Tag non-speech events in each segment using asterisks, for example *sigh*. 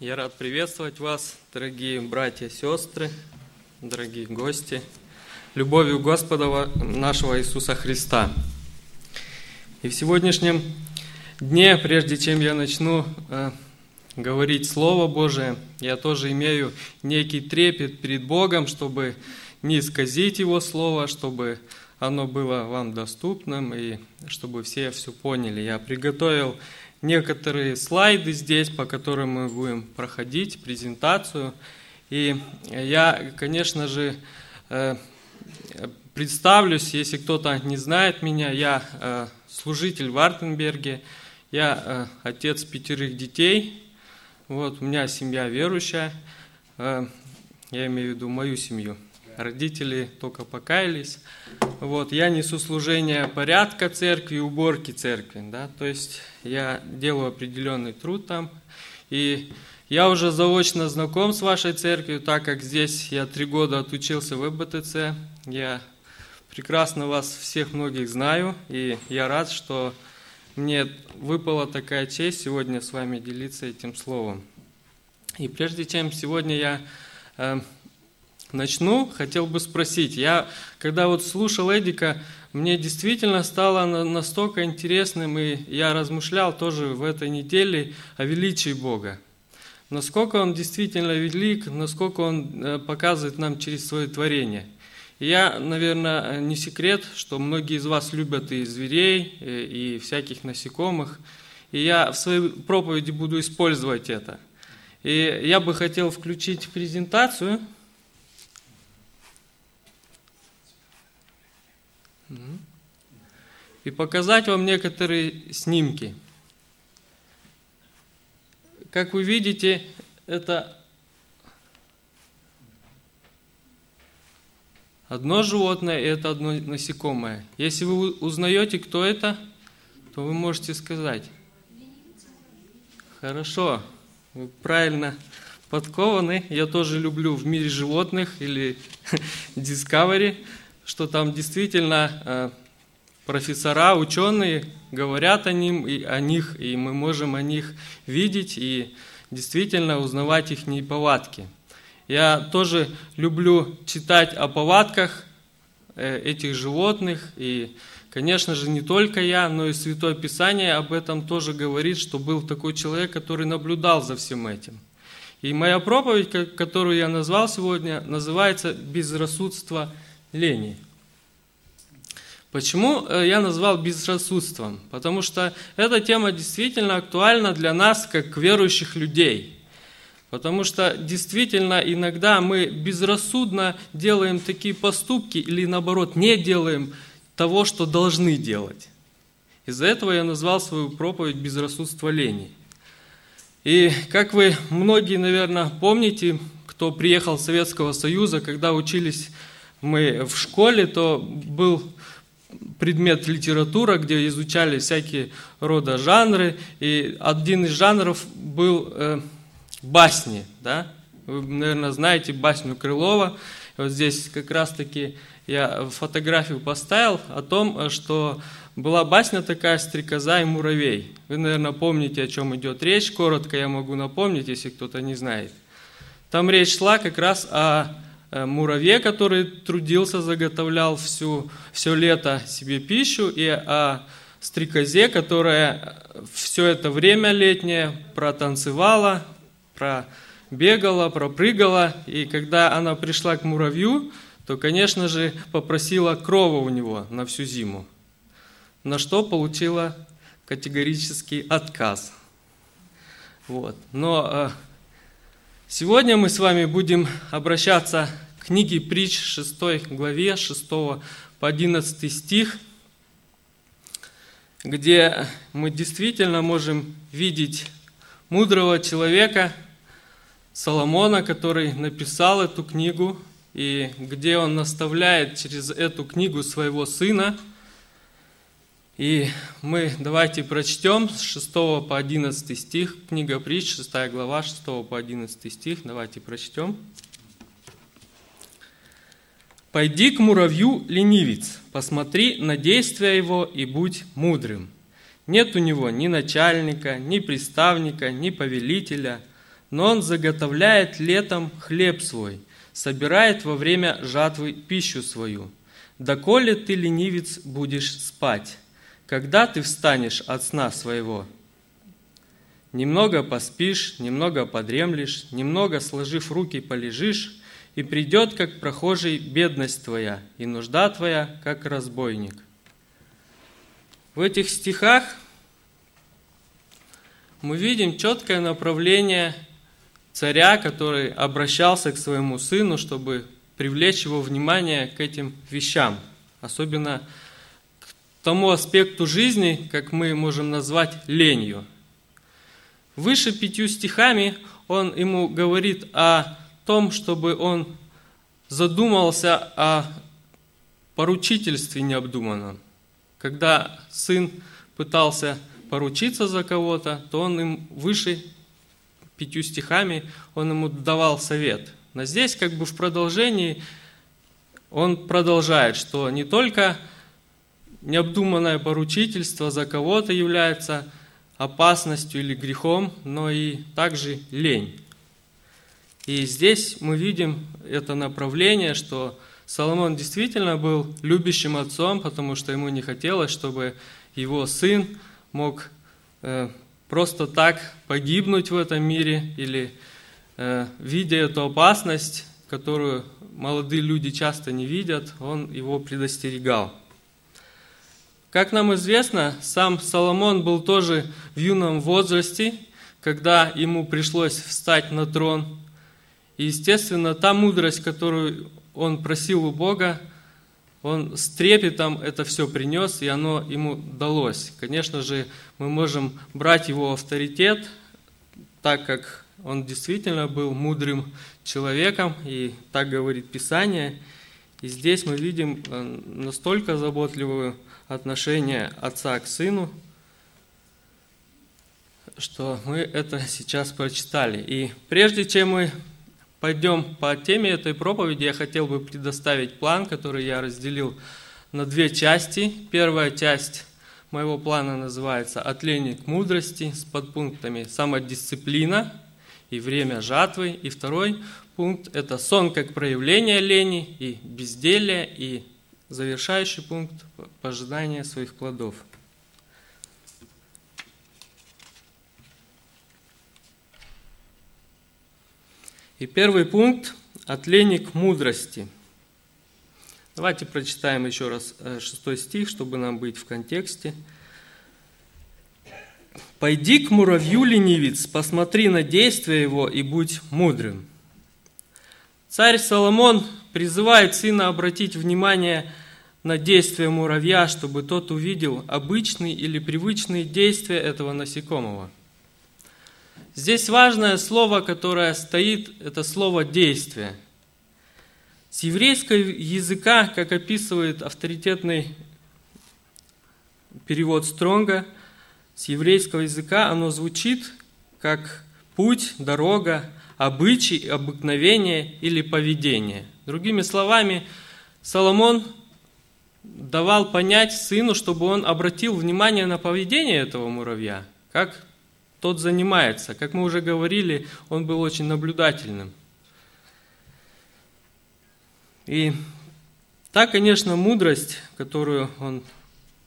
Я рад приветствовать вас, дорогие братья и сестры, дорогие гости, любовью Господа нашего Иисуса Христа. И в сегодняшнем дне, прежде чем я начну э, говорить Слово Божие, я тоже имею некий трепет перед Богом, чтобы не исказить Его Слово, чтобы оно было вам доступным и чтобы все все поняли. Я приготовил некоторые слайды здесь, по которым мы будем проходить презентацию. И я, конечно же, э, представлюсь, если кто-то не знает меня, я э, служитель в Артенберге, я э, отец пятерых детей, вот, у меня семья верующая, я имею в виду мою семью – родители только покаялись. Вот, я несу служение порядка церкви, уборки церкви, да, то есть я делаю определенный труд там, и я уже заочно знаком с вашей церковью, так как здесь я три года отучился в ЭБТЦ, я прекрасно вас всех многих знаю, и я рад, что мне выпала такая честь сегодня с вами делиться этим словом. И прежде чем сегодня я э, начну, хотел бы спросить. Я, когда вот слушал Эдика, мне действительно стало настолько интересным, и я размышлял тоже в этой неделе о величии Бога. Насколько Он действительно велик, насколько Он э, показывает нам через свое творение. И я, наверное, не секрет, что многие из вас любят и зверей, э, и всяких насекомых. И я в своей проповеди буду использовать это. И я бы хотел включить презентацию – и показать вам некоторые снимки. Как вы видите, это одно животное и это одно насекомое. Если вы узнаете, кто это, то вы можете сказать. Хорошо, вы правильно подкованы. Я тоже люблю в мире животных или *laughs* Discovery что там действительно э, профессора, ученые говорят о, ним, и о них, и мы можем о них видеть и действительно узнавать их повадки. Я тоже люблю читать о повадках э, этих животных, и, конечно же, не только я, но и Святое Писание об этом тоже говорит, что был такой человек, который наблюдал за всем этим. И моя проповедь, которую я назвал сегодня, называется «Безрассудство лени. Почему э, я назвал безрассудством? Потому что эта тема действительно актуальна для нас, как верующих людей. Потому что действительно иногда мы безрассудно делаем такие поступки или наоборот не делаем того, что должны делать. Из-за этого я назвал свою проповедь «Безрассудство лени». И как вы многие, наверное, помните, кто приехал из Советского Союза, когда учились мы в школе, то был предмет литература, где изучали всякие рода жанры, и один из жанров был э, басни, да? Вы, наверное, знаете басню Крылова. Вот здесь как раз-таки я фотографию поставил о том, что была басня такая «Стрекоза и муравей». Вы, наверное, помните, о чем идет речь. Коротко я могу напомнить, если кто-то не знает. Там речь шла как раз о Э, муравье, который трудился, заготовлял всю, все лето себе пищу, и о стрекозе, которая все это время летнее протанцевала, пробегала, пропрыгала, и когда она пришла к муравью, то, конечно же, попросила крова у него на всю зиму, на что получила категорический отказ. Вот. Но э, Сегодня мы с вами будем обращаться к книге притч 6 главе 6 по 11 стих, где мы действительно можем видеть мудрого человека Соломона, который написал эту книгу, и где он наставляет через эту книгу своего сына – и мы давайте прочтем с 6 по 11 стих, книга притч, 6 глава, 6 по 11 стих, давайте прочтем. «Пойди к муравью, ленивец, посмотри на действия его и будь мудрым. Нет у него ни начальника, ни приставника, ни повелителя, но он заготовляет летом хлеб свой, собирает во время жатвы пищу свою. Доколе ты, ленивец, будешь спать? Когда ты встанешь от сна своего? Немного поспишь, немного подремлешь, немного сложив руки полежишь, и придет, как прохожий, бедность твоя, и нужда твоя, как разбойник. В этих стихах мы видим четкое направление царя, который обращался к своему сыну, чтобы привлечь его внимание к этим вещам, особенно к тому аспекту жизни, как мы можем назвать ленью. Выше пятью стихами он ему говорит о том, чтобы он задумался о поручительстве необдуманном. Когда сын пытался поручиться за кого-то, то он им выше пятью стихами, он ему давал совет. Но здесь как бы в продолжении он продолжает, что не только необдуманное поручительство за кого-то является опасностью или грехом, но и также лень. И здесь мы видим это направление, что Соломон действительно был любящим отцом, потому что ему не хотелось, чтобы его сын мог э, просто так погибнуть в этом мире или э, видя эту опасность, которую молодые люди часто не видят, он его предостерегал. Как нам известно, сам Соломон был тоже в юном возрасте, когда ему пришлось встать на трон. И, естественно, та мудрость, которую он просил у Бога, он с трепетом это все принес, и оно ему далось. Конечно же, мы можем брать его авторитет, так как он действительно был мудрым человеком, и так говорит Писание. И здесь мы видим э, настолько заботливое отношение отца к сыну, что мы это сейчас прочитали. И прежде чем мы пойдем по теме этой проповеди, я хотел бы предоставить план, который я разделил на две части. Первая часть моего плана называется «Отление к мудрости» с подпунктами «Самодисциплина» и «Время жатвы». И второй пункт – это «Сон как проявление лени» и «Безделие» и завершающий пункт – «Пожидание своих плодов». И первый пункт – от лени к мудрости. Давайте прочитаем еще раз э, шестой стих, чтобы нам быть в контексте. «Пойди к муравью, ленивец, посмотри на действия его и будь мудрым». Царь Соломон призывает сына обратить внимание на действия муравья, чтобы тот увидел обычные или привычные действия этого насекомого – Здесь важное слово, которое стоит, это слово «действие». С еврейского языка, как описывает авторитетный перевод Стронга, с еврейского языка оно звучит как путь, дорога, обычай, обыкновение или поведение. Другими словами, Соломон давал понять сыну, чтобы он обратил внимание на поведение этого муравья, как тот занимается. Как мы уже говорили, он был очень наблюдательным. И та, конечно, мудрость, которую он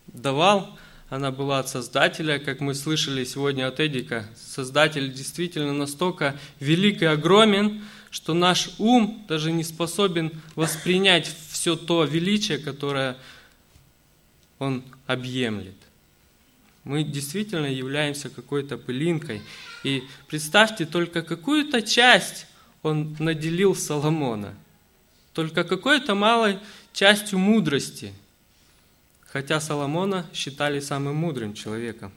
давал, она была от Создателя, как мы слышали сегодня от Эдика. Создатель действительно настолько велик и огромен, что наш ум даже не способен воспринять все то величие, которое он объемлет. Мы действительно являемся какой-то пылинкой. И представьте только какую-то часть он наделил Соломона. Только какой-то малой частью мудрости. Хотя Соломона считали самым мудрым человеком.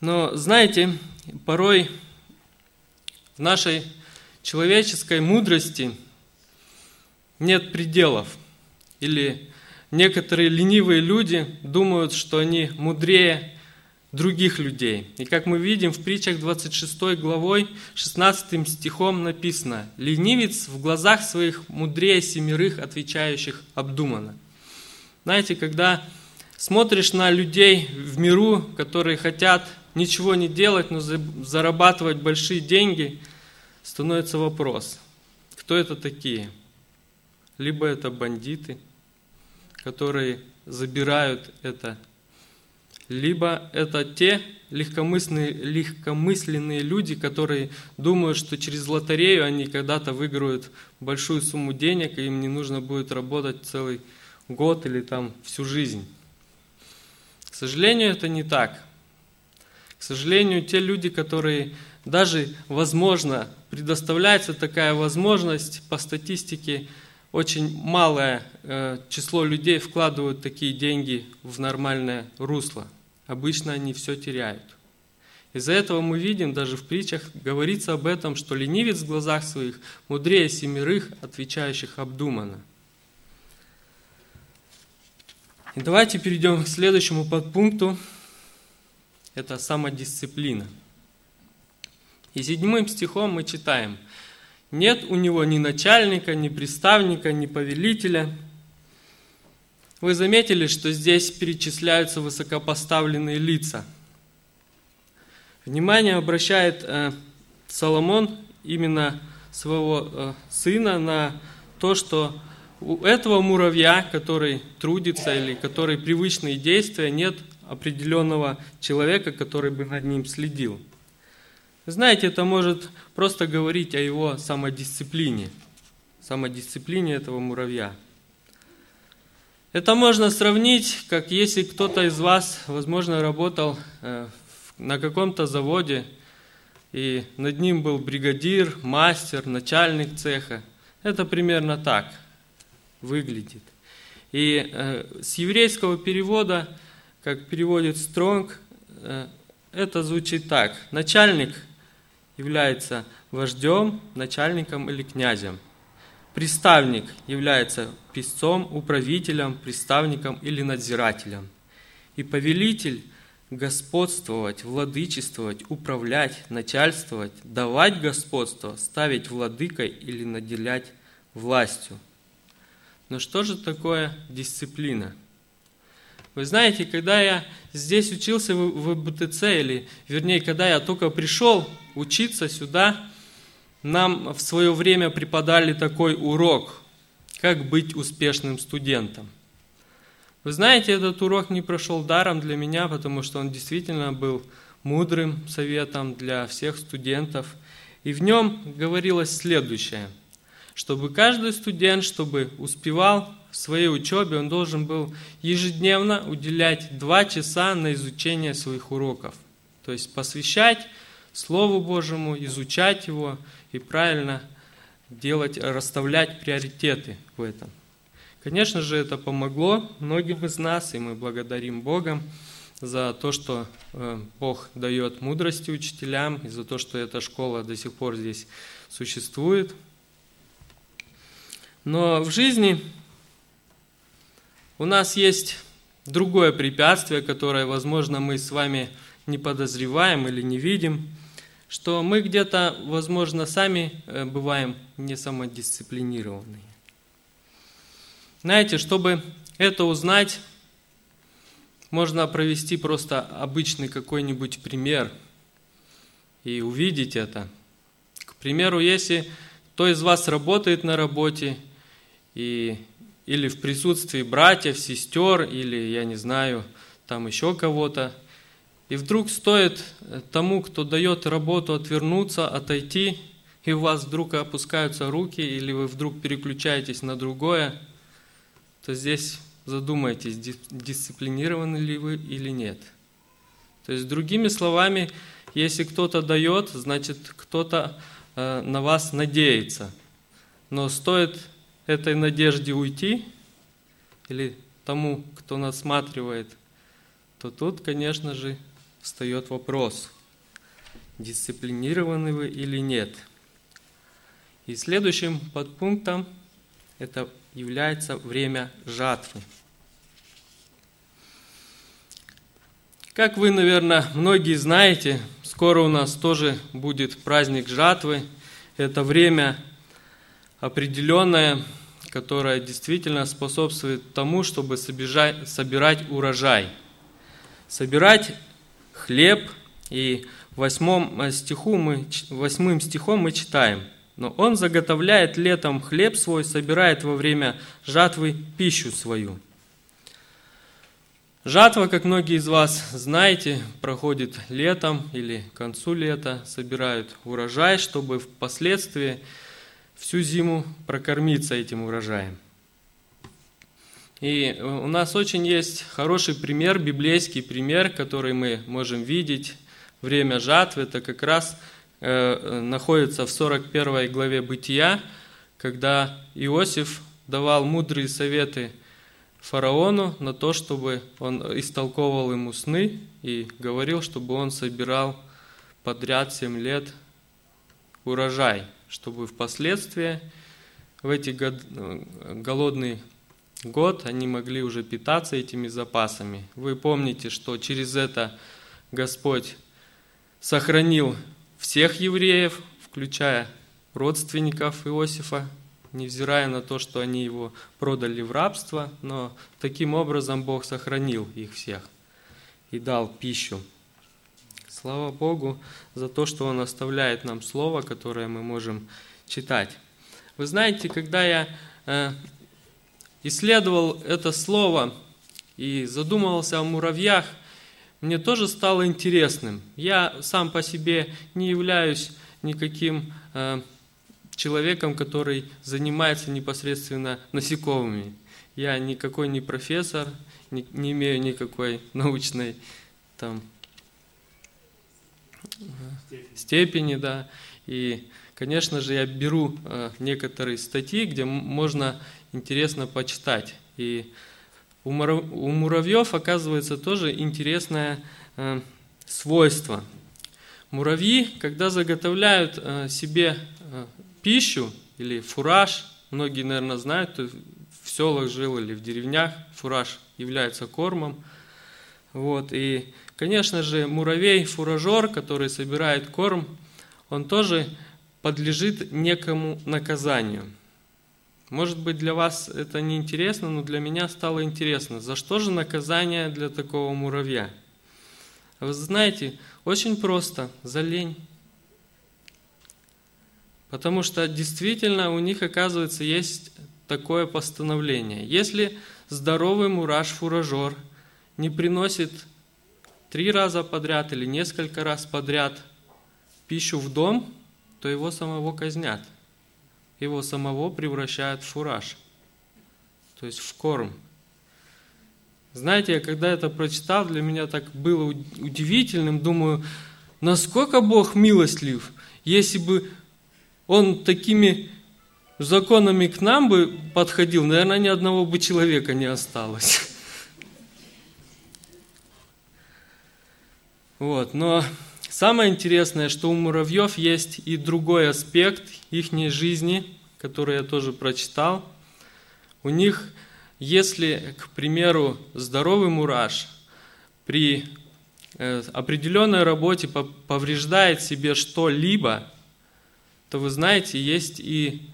Но знаете, порой нашей человеческой мудрости нет пределов. Или некоторые ленивые люди думают, что они мудрее других людей. И как мы видим в притчах 26 главой 16 стихом написано «Ленивец в глазах своих мудрее семерых, отвечающих обдуманно». Знаете, когда смотришь на людей в миру, которые хотят ничего не делать, но зарабатывать большие деньги, становится вопрос, кто это такие? Либо это бандиты, которые забирают это, либо это те легкомысленные, легкомысленные люди, которые думают, что через лотерею они когда-то выиграют большую сумму денег, и им не нужно будет работать целый год или там всю жизнь. К сожалению, это не так. К сожалению, те люди, которые даже, возможно, предоставляется такая возможность, по статистике, очень малое э, число людей вкладывают такие деньги в нормальное русло. Обычно они все теряют. Из-за этого мы видим, даже в притчах говорится об этом, что ленивец в глазах своих мудрее семерых, отвечающих обдуманно. И давайте перейдем к следующему подпункту. Это самодисциплина. И седьмым стихом мы читаем, «Нет у него ни начальника, ни приставника, ни повелителя». Вы заметили, что здесь перечисляются высокопоставленные лица. Внимание обращает э, Соломон именно своего э, сына на то, что у этого муравья, который трудится или который привычные действия, нет определенного человека, который бы над ним следил. Знаете, это может просто говорить о его самодисциплине, самодисциплине этого муравья. Это можно сравнить, как если кто-то из вас, возможно, работал э, на каком-то заводе, и над ним был бригадир, мастер, начальник цеха. Это примерно так выглядит. И э, с еврейского перевода, как переводит Стронг, э, это звучит так. Начальник является вождем, начальником или князем. Приставник является писцом, управителем, приставником или надзирателем. И повелитель – господствовать, владычествовать, управлять, начальствовать, давать господство, ставить владыкой или наделять властью – но что же такое дисциплина? Вы знаете, когда я здесь учился в БТЦ, или вернее, когда я только пришел учиться сюда, нам в свое время преподали такой урок, как быть успешным студентом. Вы знаете, этот урок не прошел даром для меня, потому что он действительно был мудрым советом для всех студентов. И в нем говорилось следующее – чтобы каждый студент, чтобы успевал в своей учебе, он должен был ежедневно уделять два часа на изучение своих уроков. То есть посвящать Слову Божьему, изучать его и правильно делать, расставлять приоритеты в этом. Конечно же, это помогло многим из нас, и мы благодарим Бога за то, что э, Бог дает мудрости учителям, и за то, что эта школа до сих пор здесь существует. Но в жизни у нас есть другое препятствие, которое, возможно, мы с вами не подозреваем или не видим, что мы где-то, возможно, сами э, бываем не самодисциплинированные. Знаете, чтобы это узнать, можно провести просто обычный какой-нибудь пример и увидеть это. К примеру, если кто из вас работает на работе и, или в присутствии братьев, сестер, или, я не знаю, там еще кого-то. И вдруг стоит тому, кто дает работу, отвернуться, отойти, и у вас вдруг опускаются руки, или вы вдруг переключаетесь на другое, то здесь задумайтесь, дисциплинированы ли вы или нет. То есть, другими словами, если кто-то дает, значит, кто-то э, на вас надеется. Но стоит этой надежде уйти, или тому, кто насматривает, то тут, конечно же, встает вопрос, дисциплинированы вы или нет. И следующим подпунктом это является время жатвы. Как вы, наверное, многие знаете, скоро у нас тоже будет праздник жатвы. Это время определенное, которая действительно способствует тому, чтобы собирать, собирать урожай. Собирать хлеб И восьмом э, стиху мы, восьмым стихом мы читаем. «Но он заготовляет летом хлеб свой, собирает во время жатвы пищу свою». Жатва, как многие из вас знаете, проходит летом или к концу лета, собирают урожай, чтобы впоследствии всю зиму прокормиться этим урожаем. И у нас очень есть хороший пример, библейский пример, который мы можем видеть. Время жатвы, это как раз э, находится в 41 главе Бытия, когда Иосиф давал мудрые советы фараону на то, чтобы он истолковывал ему сны и говорил, чтобы он собирал подряд 7 лет урожай, чтобы впоследствии в эти голодные год они могли уже питаться этими запасами. Вы помните, что через это Господь сохранил всех евреев, включая родственников Иосифа, невзирая на то, что они его продали в рабство, но таким образом Бог сохранил их всех и дал пищу. Слава Богу за то, что Он оставляет нам Слово, которое мы можем читать. Вы знаете, когда я э, исследовал это слово и задумывался о муравьях, мне тоже стало интересным. Я сам по себе не являюсь никаким э, человеком, который занимается непосредственно насекомыми. Я никакой не профессор, не, имею никакой научной там, степени. степени, да. И, конечно же, я беру э, некоторые статьи, где можно интересно почитать. И у муравьев оказывается тоже интересное э, свойство. Муравьи, когда заготовляют э, себе пищу или фураж, многие, наверное, знают, в селах жил или в деревнях, фураж является кормом. Вот, и, конечно же, муравей-фуражер, который собирает корм, он тоже подлежит некому наказанию. Может быть, для вас это не интересно, но для меня стало интересно, за что же наказание для такого муравья? Вы знаете, очень просто, за лень. Потому что действительно у них, оказывается, есть такое постановление. Если здоровый мураш-фуражер не приносит три раза подряд или несколько раз подряд пищу в дом, то его самого казнят. Его самого превращают в фураж, то есть в корм. Знаете, я когда это прочитал, для меня так было удивительным, думаю, насколько Бог милостлив, если бы он такими законами к нам бы подходил, наверное, ни одного бы человека не осталось. *laughs* Вот, но самое интересное, что у муравьев есть и другой аспект их жизни, который я тоже прочитал. У них, если, к примеру, здоровый мураш при э, определенной работе повреждает себе что-либо, то вы знаете, есть и,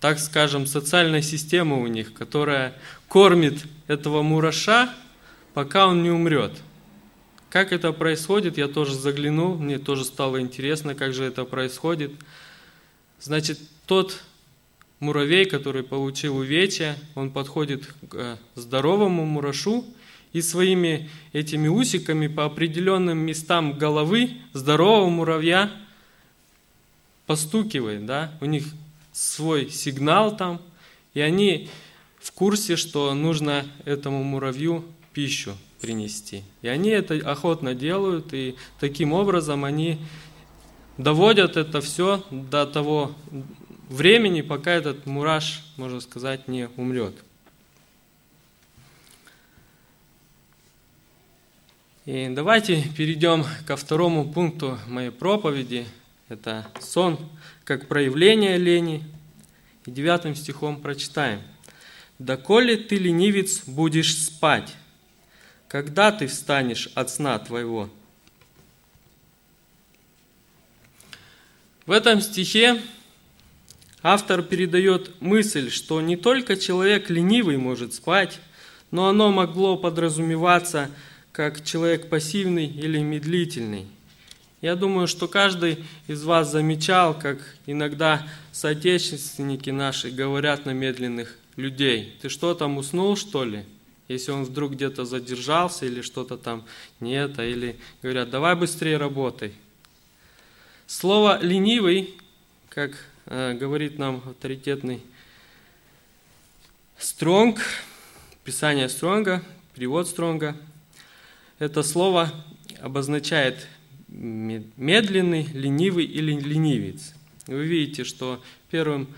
так скажем, социальная система у них, которая кормит этого мураша, пока он не умрет. Как это происходит, я тоже заглянул, мне тоже стало интересно, как же это происходит. Значит, тот муравей, который получил увечья, он подходит к здоровому мурашу и своими этими усиками по определенным местам головы здорового муравья постукивает, да, у них свой сигнал там, и они в курсе, что нужно этому муравью пищу принести. И они это охотно делают, и таким образом они доводят это все до того времени, пока этот мураш, можно сказать, не умрет. И давайте перейдем ко второму пункту моей проповеди – это сон как проявление лени. И девятым стихом прочитаем. «Доколе ты, ленивец, будешь спать, когда ты встанешь от сна твоего?» В этом стихе автор передает мысль, что не только человек ленивый может спать, но оно могло подразумеваться как человек пассивный или медлительный. Я думаю, что каждый из вас замечал, как иногда соотечественники наши говорят на медленных людей. Ты что там уснул, что ли? Если он вдруг где-то задержался или что-то там не это, или говорят, давай быстрее работай. Слово ленивый, как э, говорит нам авторитетный Стронг, Писание Стронга, перевод Стронга, это слово обозначает медленный, ленивый или ленивец. Вы видите, что первым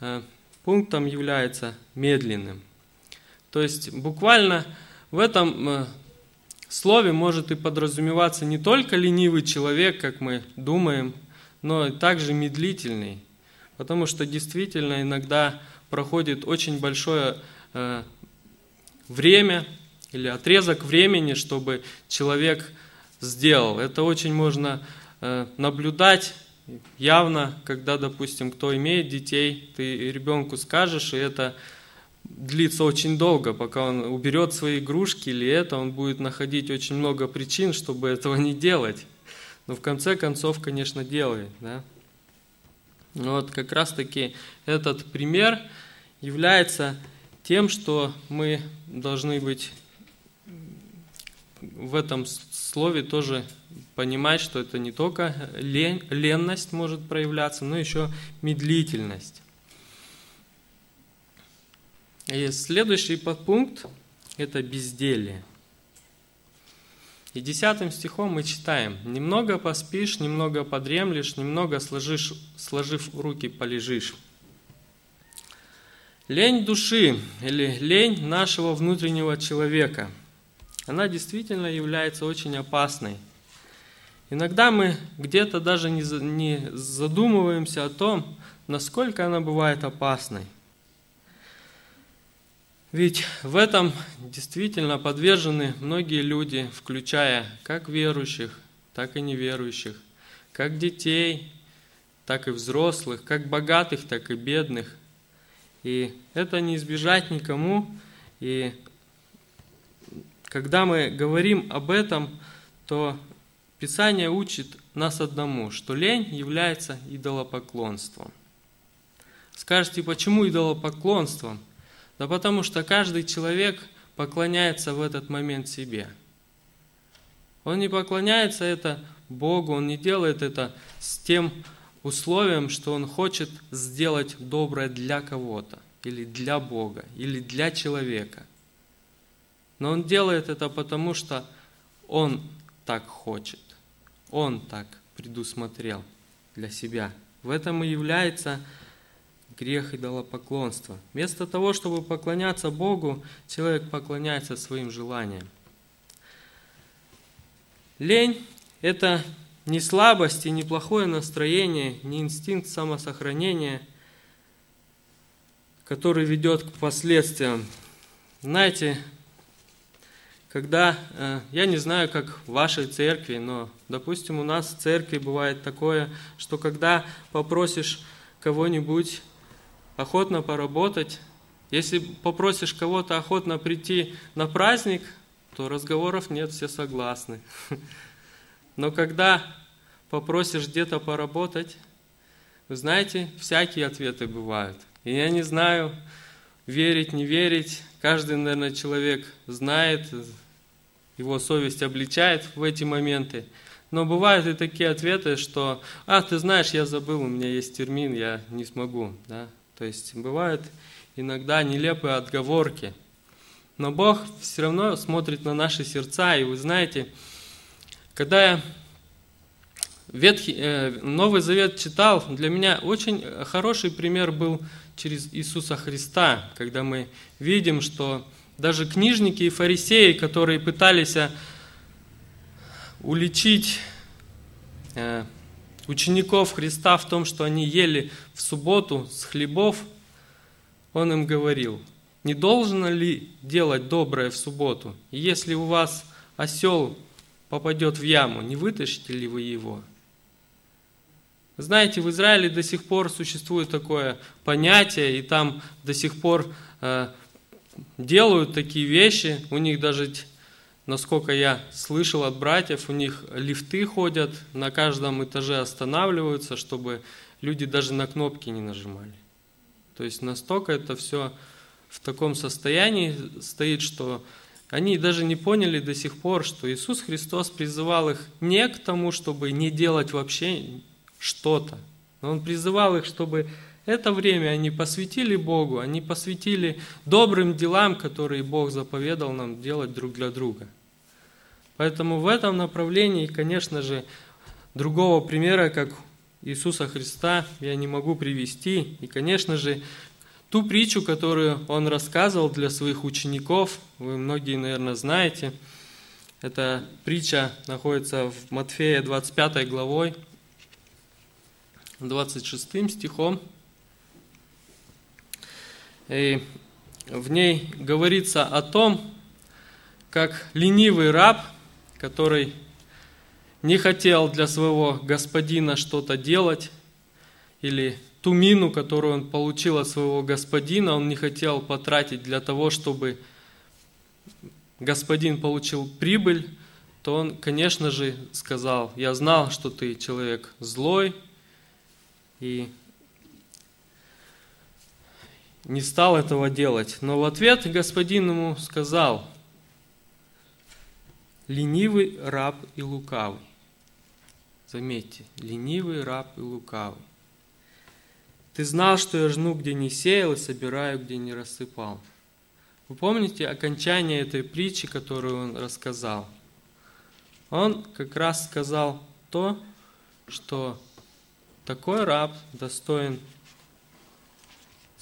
э, пунктом является медленным. То есть буквально в этом э, слове может и подразумеваться не только ленивый человек, как мы думаем, но и также медлительный. Потому что действительно иногда проходит очень большое э, время или отрезок времени, чтобы человек сделал. Это очень можно э, наблюдать явно, когда, допустим, кто имеет детей, ты ребенку скажешь, и это длится очень долго, пока он уберет свои игрушки или это, он будет находить очень много причин, чтобы этого не делать. Но в конце концов, конечно, делает. Да? Вот как раз-таки этот пример является тем, что мы должны быть в этом слове тоже понимать, что это не только лень, ленность может проявляться, но еще медлительность. И следующий подпункт – это безделие. И десятым стихом мы читаем «Немного поспишь, немного подремлешь, немного сложишь, сложив руки полежишь». Лень души или лень нашего внутреннего человека, она действительно является очень опасной. Иногда мы где-то даже не задумываемся о том, насколько она бывает опасной. Ведь в этом действительно подвержены многие люди, включая как верующих, так и неверующих, как детей, так и взрослых, как богатых, так и бедных – и это не избежать никому. И когда мы говорим об этом, то Писание учит нас одному, что лень является идолопоклонством. Скажете, почему идолопоклонством? Да потому что каждый человек поклоняется в этот момент себе. Он не поклоняется это Богу, он не делает это с тем условием, что он хочет сделать доброе для кого-то, или для Бога, или для человека. Но он делает это потому, что он так хочет, он так предусмотрел для себя. В этом и является грех идолопоклонства. Вместо того, чтобы поклоняться Богу, человек поклоняется своим желаниям. Лень – это ни слабость и ни плохое настроение, ни инстинкт самосохранения, который ведет к последствиям. Знаете, когда, э, я не знаю, как в вашей церкви, но, допустим, у нас в церкви бывает такое, что когда попросишь кого-нибудь охотно поработать, если попросишь кого-то охотно прийти на праздник, то разговоров нет, все согласны. *laughs* Но когда попросишь где-то поработать, вы знаете, всякие ответы бывают. И я не знаю, верить, не верить. Каждый, наверное, человек знает, его совесть обличает в эти моменты. Но бывают и такие ответы, что, а, ты знаешь, я забыл, у меня есть термин, я не смогу. Да? То есть бывают иногда нелепые отговорки. Но Бог все равно смотрит на наши сердца, и вы знаете, когда я Ветхий, э, Новый Завет читал, для меня очень хороший пример был через Иисуса Христа, когда мы видим, что даже книжники и фарисеи, которые пытались э, уличить э, учеников Христа в том, что они ели в субботу с хлебов, он им говорил, не должно ли делать доброе в субботу? И если у вас осел попадет в яму, не вытащите ли вы его? Знаете, в Израиле до сих пор существует такое понятие, и там до сих пор э, делают такие вещи. У них даже насколько я слышал от братьев, у них лифты ходят, на каждом этаже останавливаются, чтобы люди даже на кнопки не нажимали. То есть настолько это все в таком состоянии стоит, что они даже не поняли до сих пор, что Иисус Христос призывал их не к тому, чтобы не делать вообще что-то, но Он призывал их, чтобы это время они посвятили Богу, они посвятили добрым делам, которые Бог заповедал нам делать друг для друга. Поэтому в этом направлении, конечно же, другого примера, как Иисуса Христа, я не могу привести. И, конечно же, ту притчу, которую он рассказывал для своих учеников, вы многие, наверное, знаете. Эта притча находится в Матфея 25 главой, 26 стихом. И в ней говорится о том, как ленивый раб, который не хотел для своего господина что-то делать, или ту мину, которую он получил от своего господина, он не хотел потратить для того, чтобы господин получил прибыль, то он, конечно же, сказал, я знал, что ты человек злой, и не стал этого делать. Но в ответ господин ему сказал, ленивый раб и лукавый. Заметьте, ленивый раб и лукавый. Ты знал, что я жну, где не сеял, и собираю, где не рассыпал. Вы помните окончание этой притчи, которую он рассказал? Он как раз сказал то, что такой раб достоин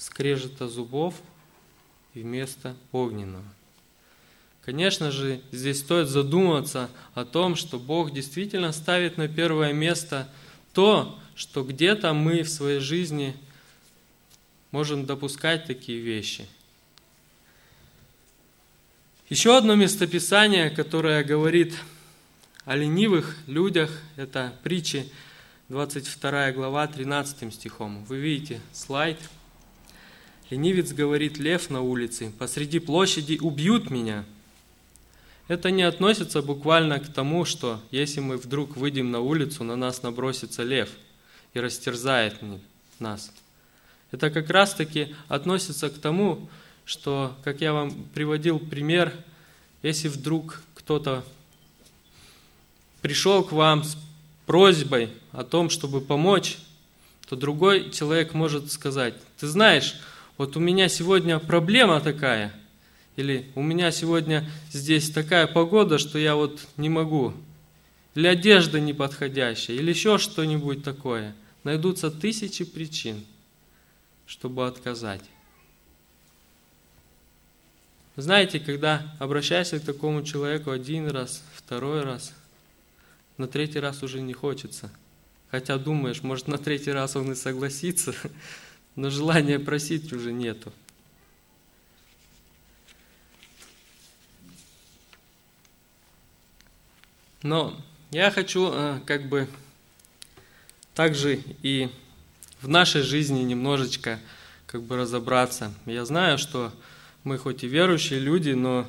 скрежета зубов вместо огненного. Конечно же, здесь стоит задуматься о том, что Бог действительно ставит на первое место то, что где-то мы в своей жизни можем допускать такие вещи. Еще одно местописание, которое говорит о ленивых людях, это притчи 22 глава 13 стихом. Вы видите слайд – Ленивец говорит лев на улице, посреди площади убьют меня. Это не относится буквально к тому, что если мы вдруг выйдем на улицу, на нас набросится лев и растерзает нас. Это как раз-таки относится к тому, что, как я вам приводил пример, если вдруг кто-то пришел к вам с просьбой о том, чтобы помочь, то другой человек может сказать, ты знаешь, вот у меня сегодня проблема такая, или у меня сегодня здесь такая погода, что я вот не могу, или одежда неподходящая, или еще что-нибудь такое. Найдутся тысячи причин, чтобы отказать. Знаете, когда обращаешься к такому человеку один раз, второй раз, на третий раз уже не хочется. Хотя думаешь, может на третий раз он и согласится, но желания просить уже нету. Но я хочу э, как бы также и в нашей жизни немножечко как бы разобраться. Я знаю, что мы хоть и верующие люди, но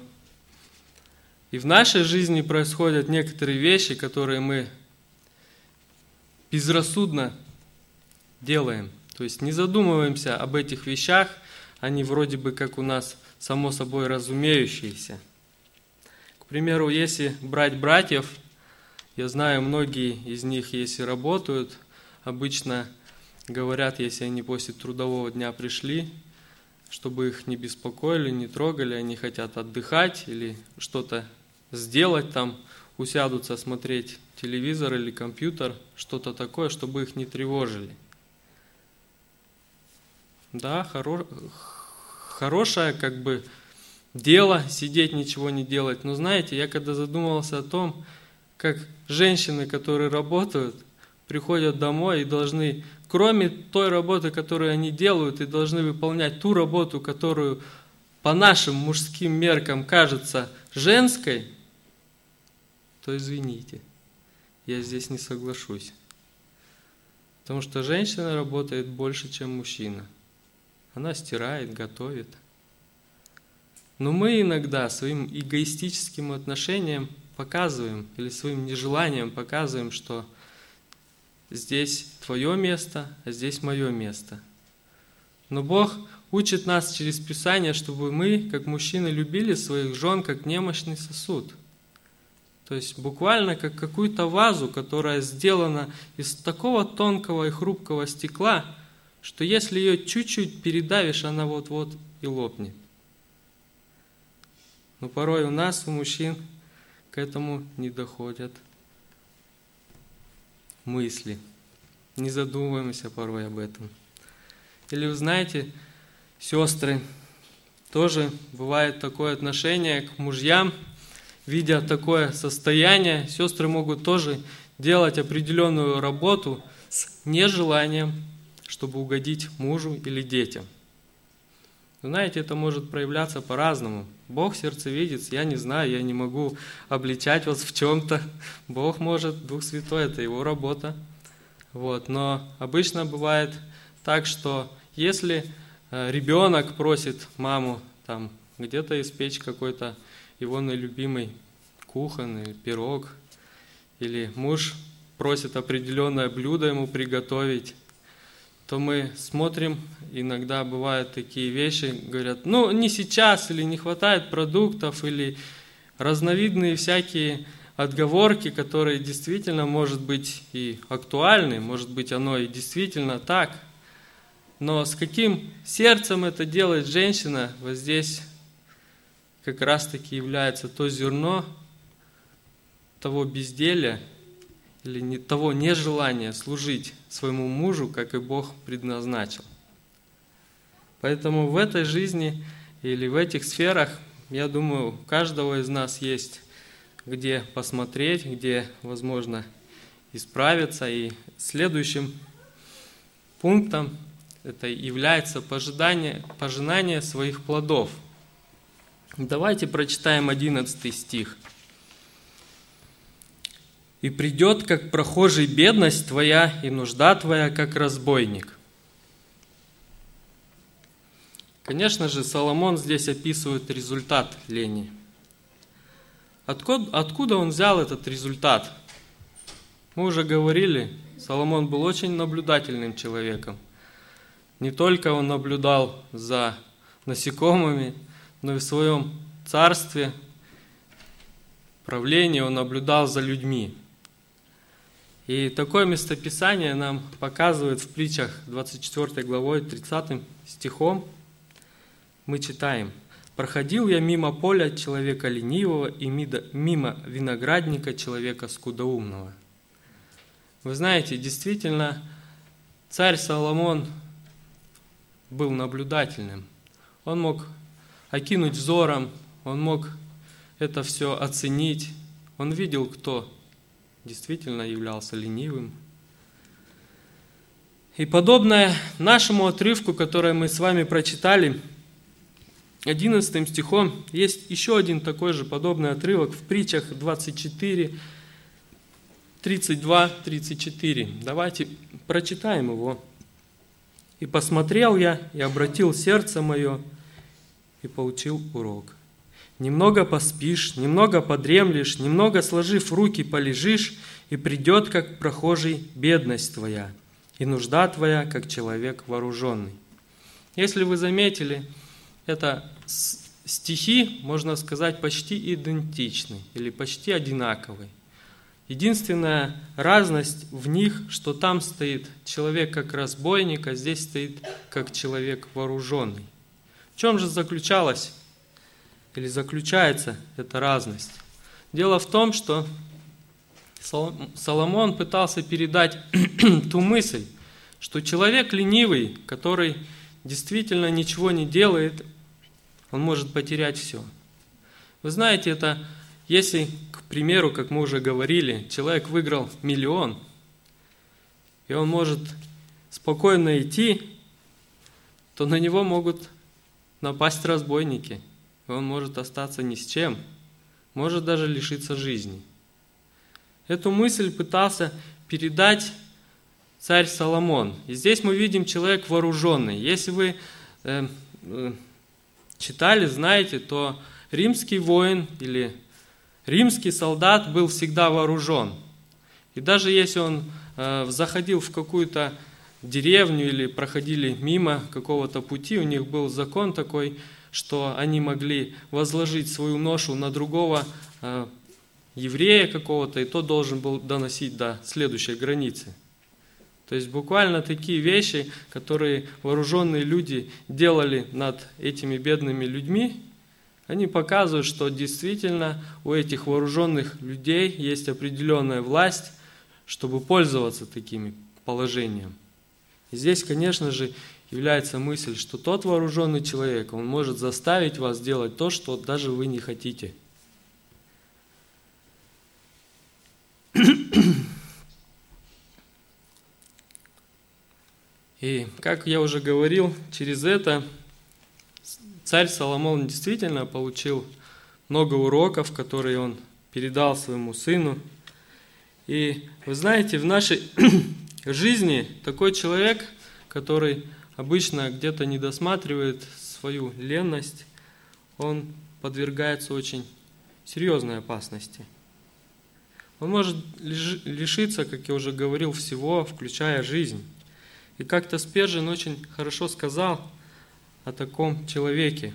и в нашей жизни происходят некоторые вещи, которые мы безрассудно делаем. То есть не задумываемся об этих вещах, они вроде бы как у нас само собой разумеющиеся. К примеру, если брать братьев, я знаю, многие из них, если работают, обычно говорят, если они после трудового дня пришли, чтобы их не беспокоили, не трогали, они хотят отдыхать или что-то сделать там, усядутся смотреть телевизор или компьютер, что-то такое, чтобы их не тревожили – да, хоро... хорошее как бы дело сидеть, ничего не делать. Но знаете, я когда задумывался о том, как женщины, которые работают, приходят домой и должны, кроме той работы, которую они делают, и должны выполнять ту работу, которую по нашим мужским меркам кажется женской, то извините, я здесь не соглашусь. Потому что женщина работает больше, чем мужчина. Она стирает, готовит. Но мы иногда своим эгоистическим отношением показываем или своим нежеланием показываем, что здесь твое место, а здесь мое место. Но Бог учит нас через Писание, чтобы мы, как мужчины, любили своих жен как немощный сосуд. То есть буквально как какую-то вазу, которая сделана из такого тонкого и хрупкого стекла, что если ее чуть-чуть передавишь, она вот-вот и лопнет. Но порой у нас, у мужчин, к этому не доходят мысли. Не задумываемся порой об этом. Или вы знаете, сестры, тоже бывает такое отношение к мужьям, видя такое состояние, сестры могут тоже делать определенную работу с нежеланием, чтобы угодить мужу или детям. Знаете, это может проявляться по-разному. Бог сердцевидец, я не знаю, я не могу обличать вас в чем-то. Бог может, Дух Святой, это его работа. Вот. Но обычно бывает так, что если э, ребенок просит маму там где-то испечь какой-то его наилюбимый кухонный пирог, или муж просит определенное блюдо ему приготовить, то мы смотрим, иногда бывают такие вещи, говорят, ну не сейчас, или не хватает продуктов, или разновидные всякие отговорки, которые действительно может быть и актуальны, может быть оно и действительно так. Но с каким сердцем это делает женщина, вот здесь как раз-таки является то зерно того безделия, или не, того нежелания служить своему мужу, как и Бог предназначил. Поэтому в этой жизни или в этих сферах, я думаю, у каждого из нас есть где посмотреть, где, возможно, исправиться. И следующим пунктом это является пожидание, пожинание своих плодов. Давайте прочитаем 11 стих и придет, как прохожий, бедность твоя и нужда твоя, как разбойник. Конечно же, Соломон здесь описывает результат лени. Откуда, откуда он взял этот результат? Мы уже говорили, Соломон был очень наблюдательным человеком. Не только он наблюдал за насекомыми, но и в своем царстве, правлении он наблюдал за людьми. И такое местописание нам показывает в притчах 24 главой 30 стихом. Мы читаем. «Проходил я мимо поля человека ленивого и мимо виноградника человека скудоумного». Вы знаете, действительно, царь Соломон был наблюдательным. Он мог окинуть взором, он мог это все оценить. Он видел, кто действительно являлся ленивым. И подобное нашему отрывку, который мы с вами прочитали, 11 стихом, есть еще один такой же подобный отрывок в притчах 24, 32, 34. Давайте прочитаем его. «И посмотрел я, и обратил сердце мое, и получил урок. Немного поспишь, немного подремлешь, немного сложив руки полежишь, и придет, как прохожий, бедность твоя, и нужда твоя, как человек вооруженный. Если вы заметили, это стихи, можно сказать, почти идентичны или почти одинаковые. Единственная разность в них, что там стоит человек как разбойник, а здесь стоит как человек вооруженный. В чем же заключалась или заключается эта разность? Дело в том, что Соломон пытался передать *clears throat* ту мысль, что человек ленивый, который действительно ничего не делает, он может потерять все. Вы знаете, это если, к примеру, как мы уже говорили, человек выиграл миллион, и он может спокойно идти, то на него могут напасть разбойники – он может остаться ни с чем, может даже лишиться жизни. Эту мысль пытался передать царь Соломон. И здесь мы видим человек вооруженный. Если вы э, э, читали, знаете, то римский воин или римский солдат был всегда вооружен. И даже если он э, заходил в какую-то деревню или проходили мимо какого-то пути, у них был закон такой, что они могли возложить свою ношу на другого э, еврея какого-то, и тот должен был доносить до следующей границы. То есть буквально такие вещи, которые вооруженные люди делали над этими бедными людьми, они показывают, что действительно у этих вооруженных людей есть определенная власть, чтобы пользоваться такими положением. И здесь, конечно же, является мысль, что тот вооруженный человек, он может заставить вас делать то, что даже вы не хотите. И, как я уже говорил, через это царь Соломон действительно получил много уроков, которые он передал своему сыну. И вы знаете, в нашей *clears throat* жизни такой человек, который обычно где-то не досматривает свою ленность, он подвергается очень серьезной опасности. Он может лишиться, как я уже говорил, всего, включая жизнь. И как-то Спержин очень хорошо сказал о таком человеке.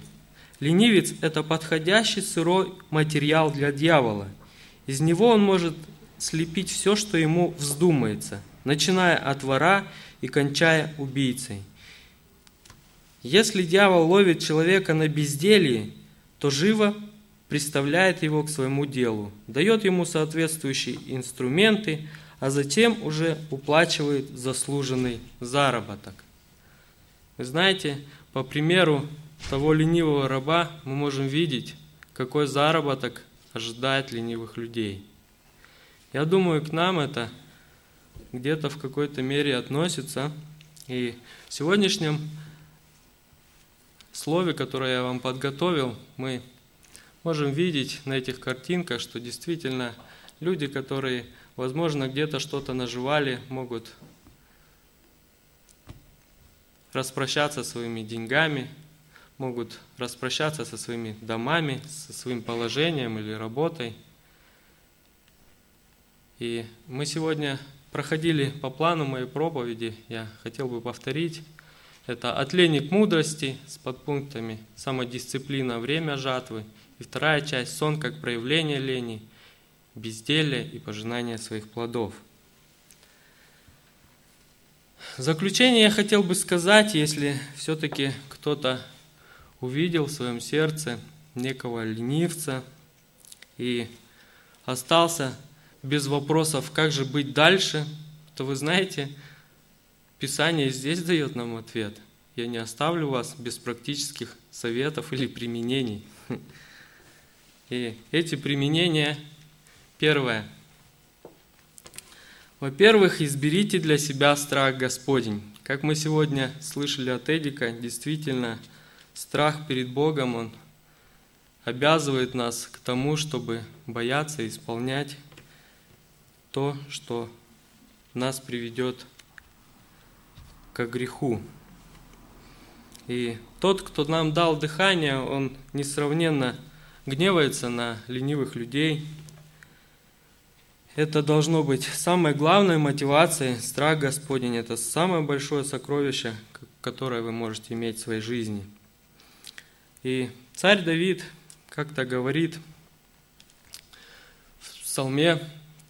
Ленивец – это подходящий сырой материал для дьявола. Из него он может слепить все, что ему вздумается, начиная от вора и кончая убийцей. Если дьявол ловит человека на безделье, то живо представляет его к своему делу, дает ему соответствующие инструменты, а затем уже уплачивает заслуженный заработок. Вы знаете, по примеру того ленивого раба мы можем видеть, какой заработок ожидает ленивых людей. Я думаю, к нам это где-то в какой-то мере относится. И в сегодняшнем слове, которое я вам подготовил, мы можем видеть на этих картинках, что действительно люди, которые возможно, где-то что-то наживали, могут распрощаться своими деньгами, могут распрощаться со своими домами, со своим положением или работой. И мы сегодня проходили по плану моей проповеди, я хотел бы повторить. Это от лени к мудрости с подпунктами самодисциплина, время жатвы. И вторая часть – сон как проявление лени – безделия и пожинания своих плодов. В заключение я хотел бы сказать, если все-таки кто-то увидел в своем сердце некого ленивца и остался без вопросов, как же быть дальше, то вы знаете, Писание здесь дает нам ответ. Я не оставлю вас без практических советов или применений. И эти применения Первое. Во-первых, изберите для себя страх Господень. Как мы сегодня слышали от Эдика, действительно, страх перед Богом, он обязывает нас к тому, чтобы бояться исполнять то, что нас приведет к греху. И тот, кто нам дал дыхание, он несравненно гневается на ленивых людей – это должно быть самой главной мотивацией. Страх Господень – это самое большое сокровище, которое вы можете иметь в своей жизни. И царь Давид как-то говорит в Псалме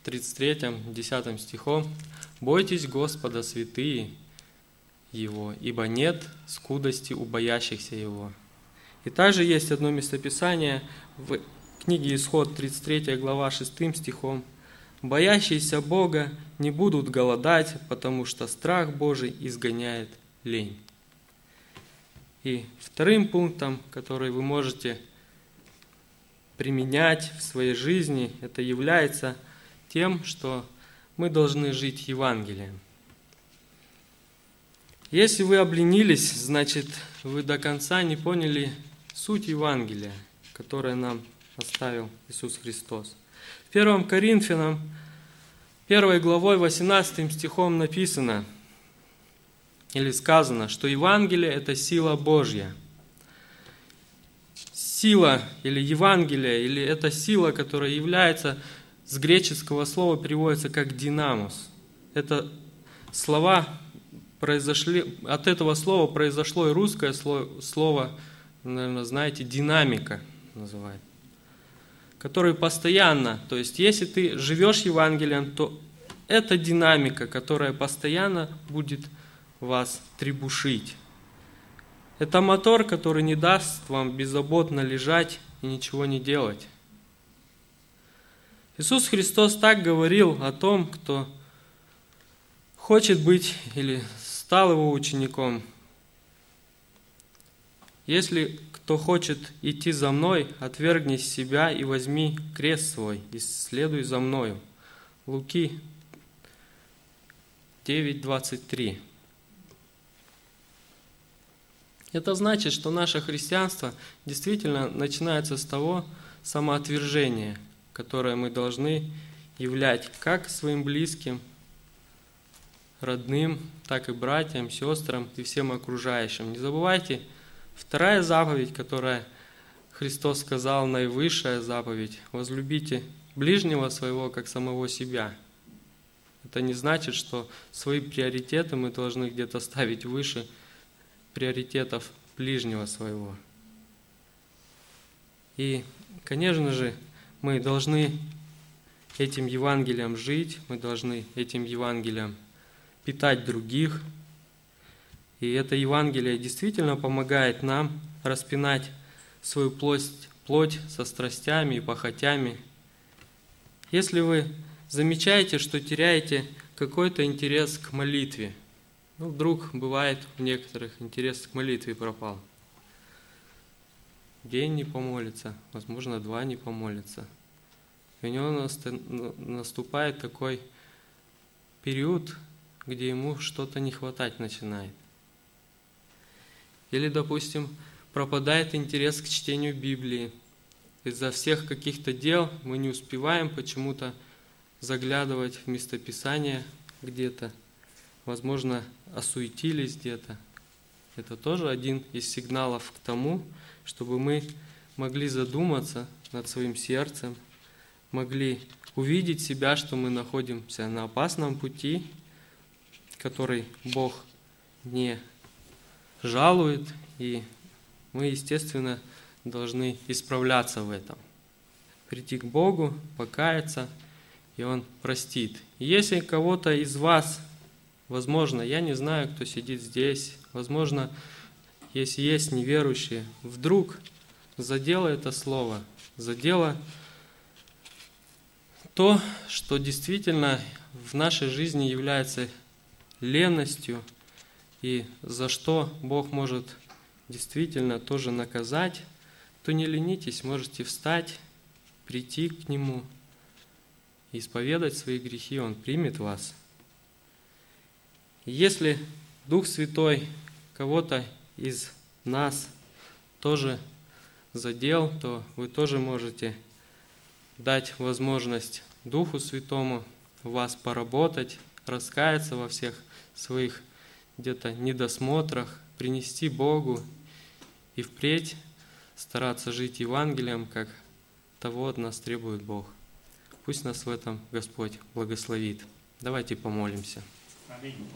33, 10 стихом, «Бойтесь Господа, святые Его, ибо нет скудости у боящихся Его». И также есть одно местописание в книге Исход, 33 глава, 6 стихом – Боящиеся Бога не будут голодать, потому что страх Божий изгоняет лень. И вторым пунктом, который вы можете применять в своей жизни, это является тем, что мы должны жить Евангелием. Если вы обленились, значит, вы до конца не поняли суть Евангелия, которое нам оставил Иисус Христос. 1 Коринфянам 1 главой 18 стихом написано или сказано, что Евангелие – это сила Божья. сила или Евангелие, или эта сила, которая является, с греческого слова переводится как динамус. Это слова произошли, от этого слова произошло и русское слово, слово наверное, знаете, динамика называют, который постоянно, то есть если ты живешь Евангелием, то это динамика, которая постоянно будет вас требушить. Это мотор, который не даст вам беззаботно лежать и ничего не делать. Иисус Христос так говорил о том, кто хочет быть или стал его учеником. Если кто хочет идти за мной, отвергни себя и возьми крест свой, и следуй за мною. Луки 9.23 Это значит, что наше христианство действительно начинается с того самоотвержения, которое мы должны являть как своим близким, родным, так и братьям, сестрам и всем окружающим. Не забывайте, вторая заповедь, которая Христос сказал, наивысшая заповедь, возлюбите ближнего своего, как самого себя. Это не значит, что свои приоритеты мы должны где-то ставить выше – приоритетов ближнего своего. И, конечно же, мы должны этим Евангелием жить, мы должны этим Евангелием питать других. И это Евангелие действительно помогает нам распинать свою плоть, плоть со страстями и похотями. Если вы замечаете, что теряете какой-то интерес к молитве – ну, вдруг бывает у некоторых интерес к молитве пропал. День не помолится, возможно, два не помолится. И у него наступает такой период, где ему что-то не хватать начинает. Или, допустим, пропадает интерес к чтению Библии. Из-за всех каких-то дел мы не успеваем почему-то заглядывать в местописание где-то – возможно, осуетились где-то. Это тоже один из сигналов к тому, чтобы мы могли задуматься над своим сердцем, могли увидеть себя, что мы находимся на опасном пути, который Бог не жалует, и мы, естественно, должны исправляться в этом. Прийти к Богу, покаяться, и Он простит. Если кого-то из вас Возможно, я не знаю, кто сидит здесь. Возможно, если есть неверующие, вдруг задело это слово, задело то, что действительно в нашей жизни является ленностью, и за что Бог может действительно тоже наказать, то не ленитесь, можете встать, прийти к Нему, исповедать свои грехи, Он примет вас – если Дух Святой кого-то из нас тоже задел, то вы тоже можете дать возможность Духу Святому вас поработать, раскаяться во всех своих где-то недосмотрах, принести Богу и впредь стараться жить Евангелием, как того от нас требует Бог. Пусть нас в этом Господь благословит. Давайте помолимся. Аминь.